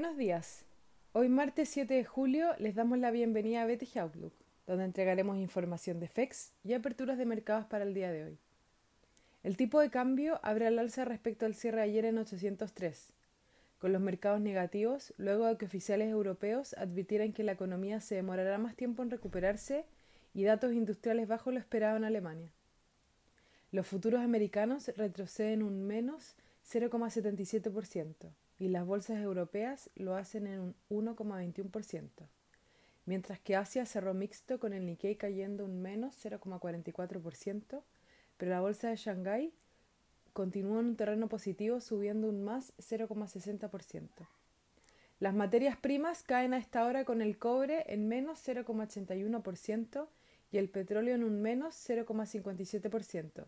Buenos días. Hoy martes 7 de julio les damos la bienvenida a BTG Outlook, donde entregaremos información de FEX y aperturas de mercados para el día de hoy. El tipo de cambio abre al alza respecto al cierre ayer en 803, con los mercados negativos luego de que oficiales europeos advirtieran que la economía se demorará más tiempo en recuperarse y datos industriales bajo lo esperado en Alemania. Los futuros americanos retroceden un menos 0,77% y las bolsas europeas lo hacen en un 1,21%, mientras que Asia cerró mixto con el Nikkei cayendo un menos 0,44%, pero la bolsa de Shanghái continúa en un terreno positivo subiendo un más 0,60%. Las materias primas caen a esta hora con el cobre en menos 0,81% y el petróleo en un menos 0,57%,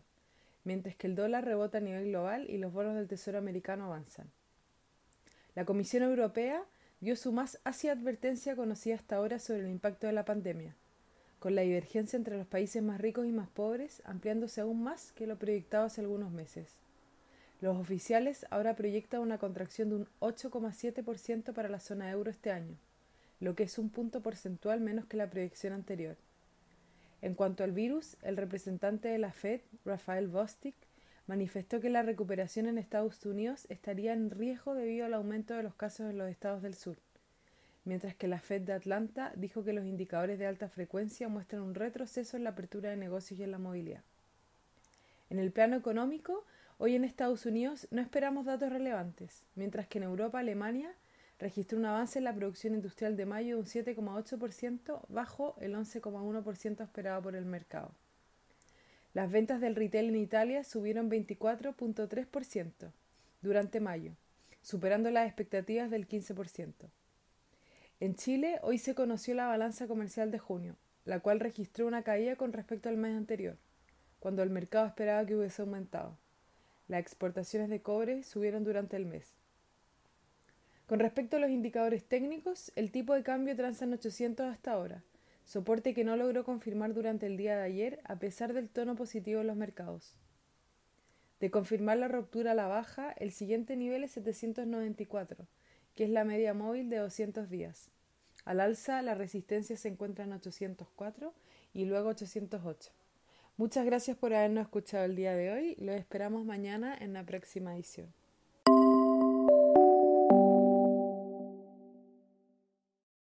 mientras que el dólar rebota a nivel global y los bonos del Tesoro americano avanzan. La Comisión Europea dio su más ácida advertencia conocida hasta ahora sobre el impacto de la pandemia, con la divergencia entre los países más ricos y más pobres ampliándose aún más que lo proyectado hace algunos meses. Los oficiales ahora proyectan una contracción de un 8,7% para la zona euro este año, lo que es un punto porcentual menos que la proyección anterior. En cuanto al virus, el representante de la Fed, Rafael Bostic, manifestó que la recuperación en Estados Unidos estaría en riesgo debido al aumento de los casos en los estados del sur, mientras que la Fed de Atlanta dijo que los indicadores de alta frecuencia muestran un retroceso en la apertura de negocios y en la movilidad. En el plano económico, hoy en Estados Unidos no esperamos datos relevantes, mientras que en Europa, Alemania registró un avance en la producción industrial de mayo de un 7,8% bajo el 11,1% esperado por el mercado. Las ventas del retail en Italia subieron 24.3% durante mayo, superando las expectativas del 15%. En Chile, hoy se conoció la balanza comercial de junio, la cual registró una caída con respecto al mes anterior, cuando el mercado esperaba que hubiese aumentado. Las exportaciones de cobre subieron durante el mes. Con respecto a los indicadores técnicos, el tipo de cambio transa en 800 hasta ahora, soporte que no logró confirmar durante el día de ayer a pesar del tono positivo en los mercados. De confirmar la ruptura a la baja, el siguiente nivel es 794, que es la media móvil de 200 días. Al alza, la resistencia se encuentra en 804 y luego 808. Muchas gracias por habernos escuchado el día de hoy. Los esperamos mañana en la próxima edición.